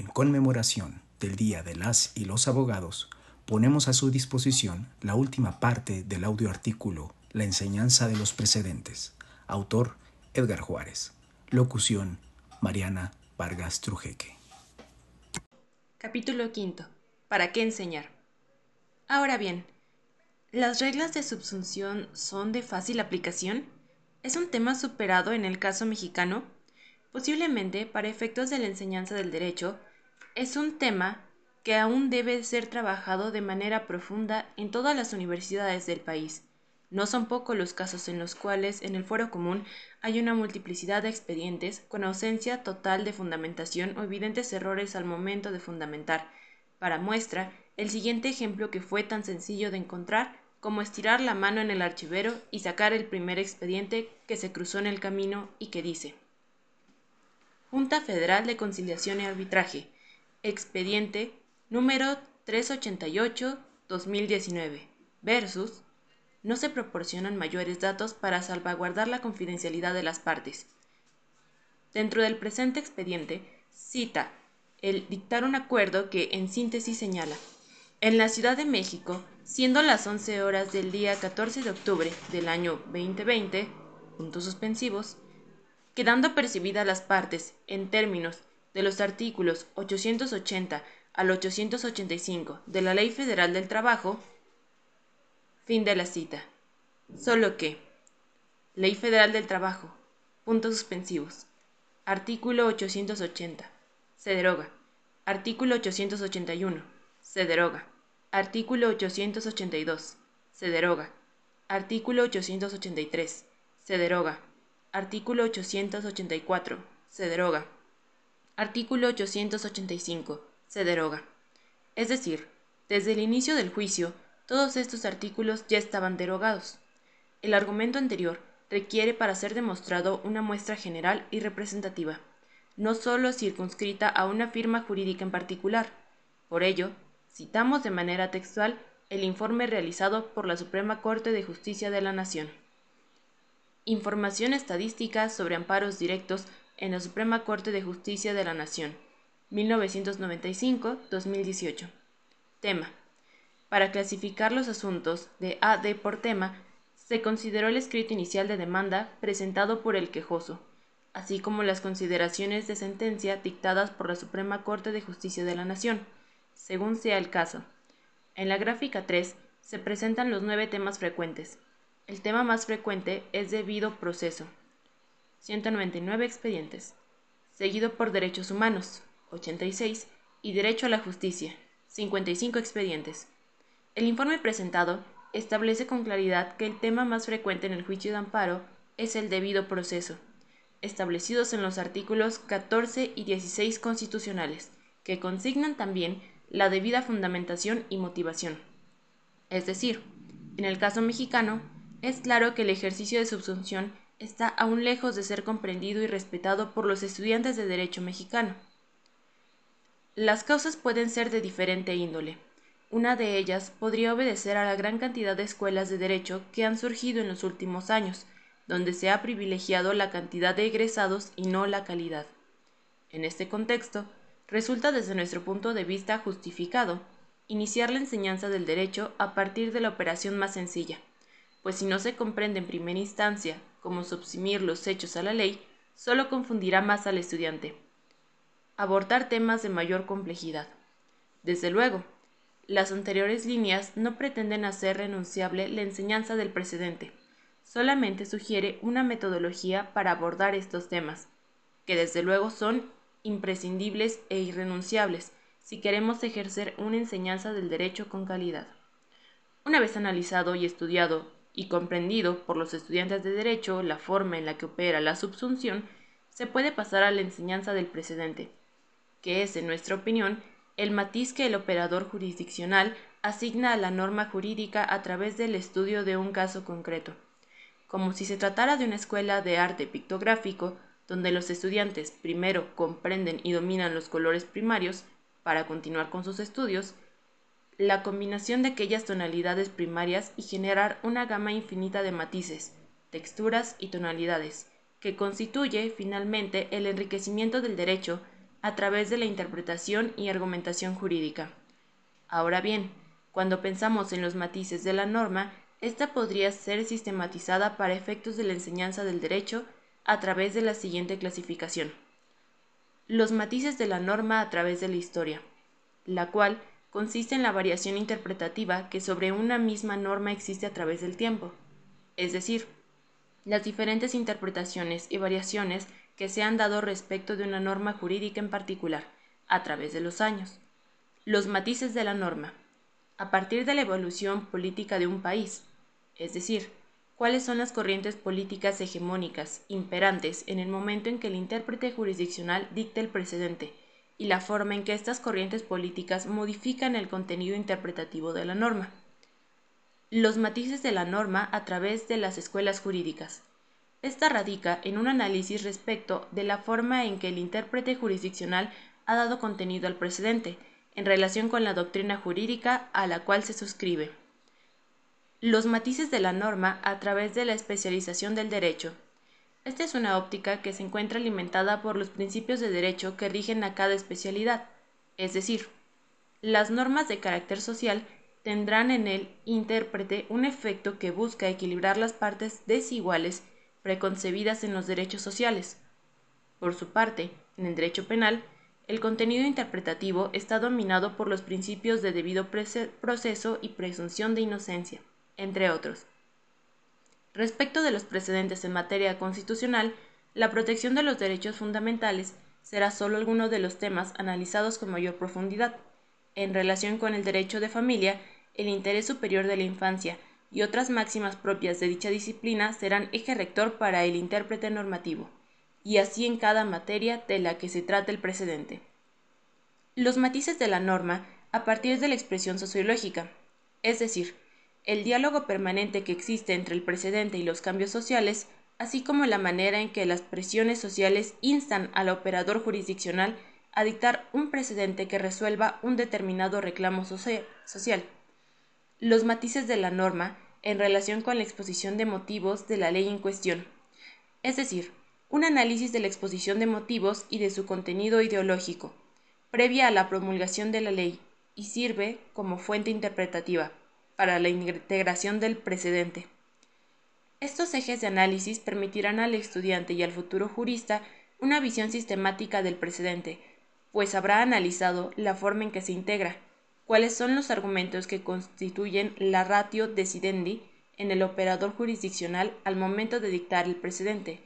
En conmemoración del Día de las y los Abogados, ponemos a su disposición la última parte del audio artículo La enseñanza de los precedentes. Autor Edgar Juárez. Locución Mariana Vargas Trujeque. Capítulo quinto. ¿Para qué enseñar? Ahora bien, ¿las reglas de subsunción son de fácil aplicación? ¿Es un tema superado en el caso mexicano? Posiblemente, para efectos de la enseñanza del derecho, es un tema que aún debe ser trabajado de manera profunda en todas las universidades del país. No son pocos los casos en los cuales en el foro común hay una multiplicidad de expedientes con ausencia total de fundamentación o evidentes errores al momento de fundamentar. Para muestra, el siguiente ejemplo que fue tan sencillo de encontrar como estirar la mano en el archivero y sacar el primer expediente que se cruzó en el camino y que dice Junta Federal de Conciliación y Arbitraje, expediente número 388-2019, versus no se proporcionan mayores datos para salvaguardar la confidencialidad de las partes. Dentro del presente expediente, cita el dictar un acuerdo que en síntesis señala en la Ciudad de México, siendo las 11 horas del día 14 de octubre del año 2020, puntos suspensivos, quedando percibidas las partes en términos de los artículos 880 al 885 de la Ley Federal del Trabajo, fin de la cita. Solo que, Ley Federal del Trabajo, puntos suspensivos, artículo 880, se deroga, artículo 881, se deroga. Artículo 882. Se deroga. Artículo 883. Se deroga. Artículo 884. Se deroga. Artículo 885. Se deroga. Es decir, desde el inicio del juicio, todos estos artículos ya estaban derogados. El argumento anterior requiere para ser demostrado una muestra general y representativa, no sólo circunscrita a una firma jurídica en particular. Por ello, Citamos de manera textual el informe realizado por la Suprema Corte de Justicia de la Nación. Información estadística sobre amparos directos en la Suprema Corte de Justicia de la Nación, 1995-2018. Tema. Para clasificar los asuntos de AD por tema, se consideró el escrito inicial de demanda presentado por el quejoso, así como las consideraciones de sentencia dictadas por la Suprema Corte de Justicia de la Nación, según sea el caso. En la gráfica 3 se presentan los nueve temas frecuentes. El tema más frecuente es debido proceso, 199 expedientes, seguido por derechos humanos, 86, y derecho a la justicia, 55 expedientes. El informe presentado establece con claridad que el tema más frecuente en el juicio de amparo es el debido proceso, establecidos en los artículos 14 y 16 constitucionales, que consignan también la debida fundamentación y motivación. Es decir, en el caso mexicano, es claro que el ejercicio de subsunción está aún lejos de ser comprendido y respetado por los estudiantes de derecho mexicano. Las causas pueden ser de diferente índole. Una de ellas podría obedecer a la gran cantidad de escuelas de derecho que han surgido en los últimos años, donde se ha privilegiado la cantidad de egresados y no la calidad. En este contexto, resulta desde nuestro punto de vista justificado iniciar la enseñanza del derecho a partir de la operación más sencilla, pues si no se comprende en primera instancia cómo subsumir los hechos a la ley, solo confundirá más al estudiante. Abordar temas de mayor complejidad. Desde luego, las anteriores líneas no pretenden hacer renunciable la enseñanza del precedente, solamente sugiere una metodología para abordar estos temas, que desde luego son imprescindibles e irrenunciables si queremos ejercer una enseñanza del derecho con calidad. Una vez analizado y estudiado y comprendido por los estudiantes de derecho la forma en la que opera la subsunción, se puede pasar a la enseñanza del precedente, que es, en nuestra opinión, el matiz que el operador jurisdiccional asigna a la norma jurídica a través del estudio de un caso concreto. Como si se tratara de una escuela de arte pictográfico, donde los estudiantes primero comprenden y dominan los colores primarios para continuar con sus estudios, la combinación de aquellas tonalidades primarias y generar una gama infinita de matices, texturas y tonalidades, que constituye finalmente el enriquecimiento del derecho a través de la interpretación y argumentación jurídica. Ahora bien, cuando pensamos en los matices de la norma, esta podría ser sistematizada para efectos de la enseñanza del derecho a través de la siguiente clasificación. Los matices de la norma a través de la historia, la cual consiste en la variación interpretativa que sobre una misma norma existe a través del tiempo, es decir, las diferentes interpretaciones y variaciones que se han dado respecto de una norma jurídica en particular, a través de los años. Los matices de la norma. A partir de la evolución política de un país, es decir, cuáles son las corrientes políticas hegemónicas imperantes en el momento en que el intérprete jurisdiccional dicta el precedente y la forma en que estas corrientes políticas modifican el contenido interpretativo de la norma. Los matices de la norma a través de las escuelas jurídicas. Esta radica en un análisis respecto de la forma en que el intérprete jurisdiccional ha dado contenido al precedente, en relación con la doctrina jurídica a la cual se suscribe. Los matices de la norma a través de la especialización del derecho. Esta es una óptica que se encuentra alimentada por los principios de derecho que rigen a cada especialidad, es decir, las normas de carácter social tendrán en el intérprete un efecto que busca equilibrar las partes desiguales preconcebidas en los derechos sociales. Por su parte, en el derecho penal, el contenido interpretativo está dominado por los principios de debido proceso y presunción de inocencia, entre otros. Respecto de los precedentes en materia constitucional, la protección de los derechos fundamentales será solo alguno de los temas analizados con mayor profundidad. En relación con el derecho de familia, el interés superior de la infancia y otras máximas propias de dicha disciplina serán eje rector para el intérprete normativo, y así en cada materia de la que se trate el precedente. Los matices de la norma a partir de la expresión sociológica, es decir, el diálogo permanente que existe entre el precedente y los cambios sociales, así como la manera en que las presiones sociales instan al operador jurisdiccional a dictar un precedente que resuelva un determinado reclamo social. Los matices de la norma en relación con la exposición de motivos de la ley en cuestión, es decir, un análisis de la exposición de motivos y de su contenido ideológico, previa a la promulgación de la ley, y sirve como fuente interpretativa para la integración del precedente. Estos ejes de análisis permitirán al estudiante y al futuro jurista una visión sistemática del precedente, pues habrá analizado la forma en que se integra, cuáles son los argumentos que constituyen la ratio decidendi en el operador jurisdiccional al momento de dictar el precedente,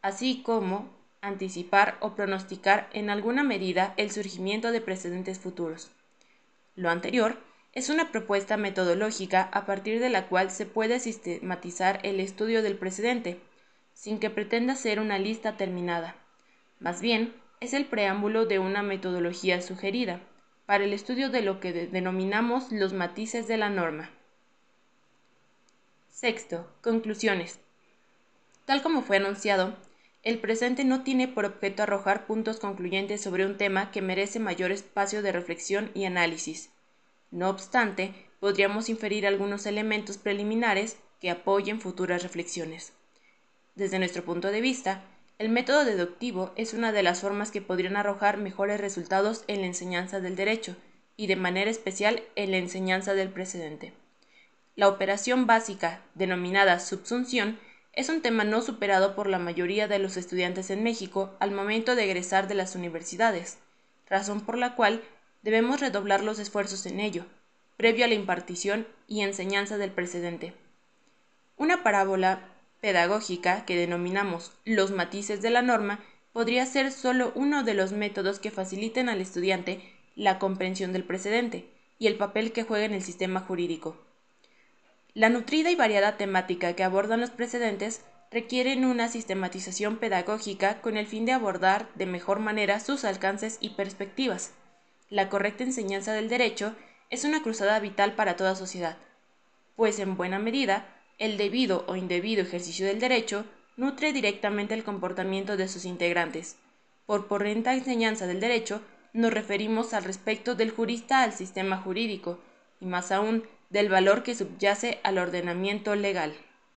así como anticipar o pronosticar en alguna medida el surgimiento de precedentes futuros. Lo anterior es una propuesta metodológica a partir de la cual se puede sistematizar el estudio del precedente, sin que pretenda ser una lista terminada. Más bien, es el preámbulo de una metodología sugerida para el estudio de lo que denominamos los matices de la norma. Sexto, conclusiones. Tal como fue anunciado, el presente no tiene por objeto arrojar puntos concluyentes sobre un tema que merece mayor espacio de reflexión y análisis. No obstante, podríamos inferir algunos elementos preliminares que apoyen futuras reflexiones. Desde nuestro punto de vista, el método deductivo es una de las formas que podrían arrojar mejores resultados en la enseñanza del derecho y de manera especial en la enseñanza del precedente. La operación básica, denominada subsunción, es un tema no superado por la mayoría de los estudiantes en México al momento de egresar de las universidades, razón por la cual debemos redoblar los esfuerzos en ello, previo a la impartición y enseñanza del precedente. Una parábola pedagógica que denominamos los matices de la norma podría ser solo uno de los métodos que faciliten al estudiante la comprensión del precedente y el papel que juega en el sistema jurídico. La nutrida y variada temática que abordan los precedentes requieren una sistematización pedagógica con el fin de abordar de mejor manera sus alcances y perspectivas. La correcta enseñanza del derecho es una cruzada vital para toda sociedad, pues en buena medida el debido o indebido ejercicio del derecho nutre directamente el comportamiento de sus integrantes. Por correcta enseñanza del derecho nos referimos al respecto del jurista al sistema jurídico, y más aún del valor que subyace al ordenamiento legal.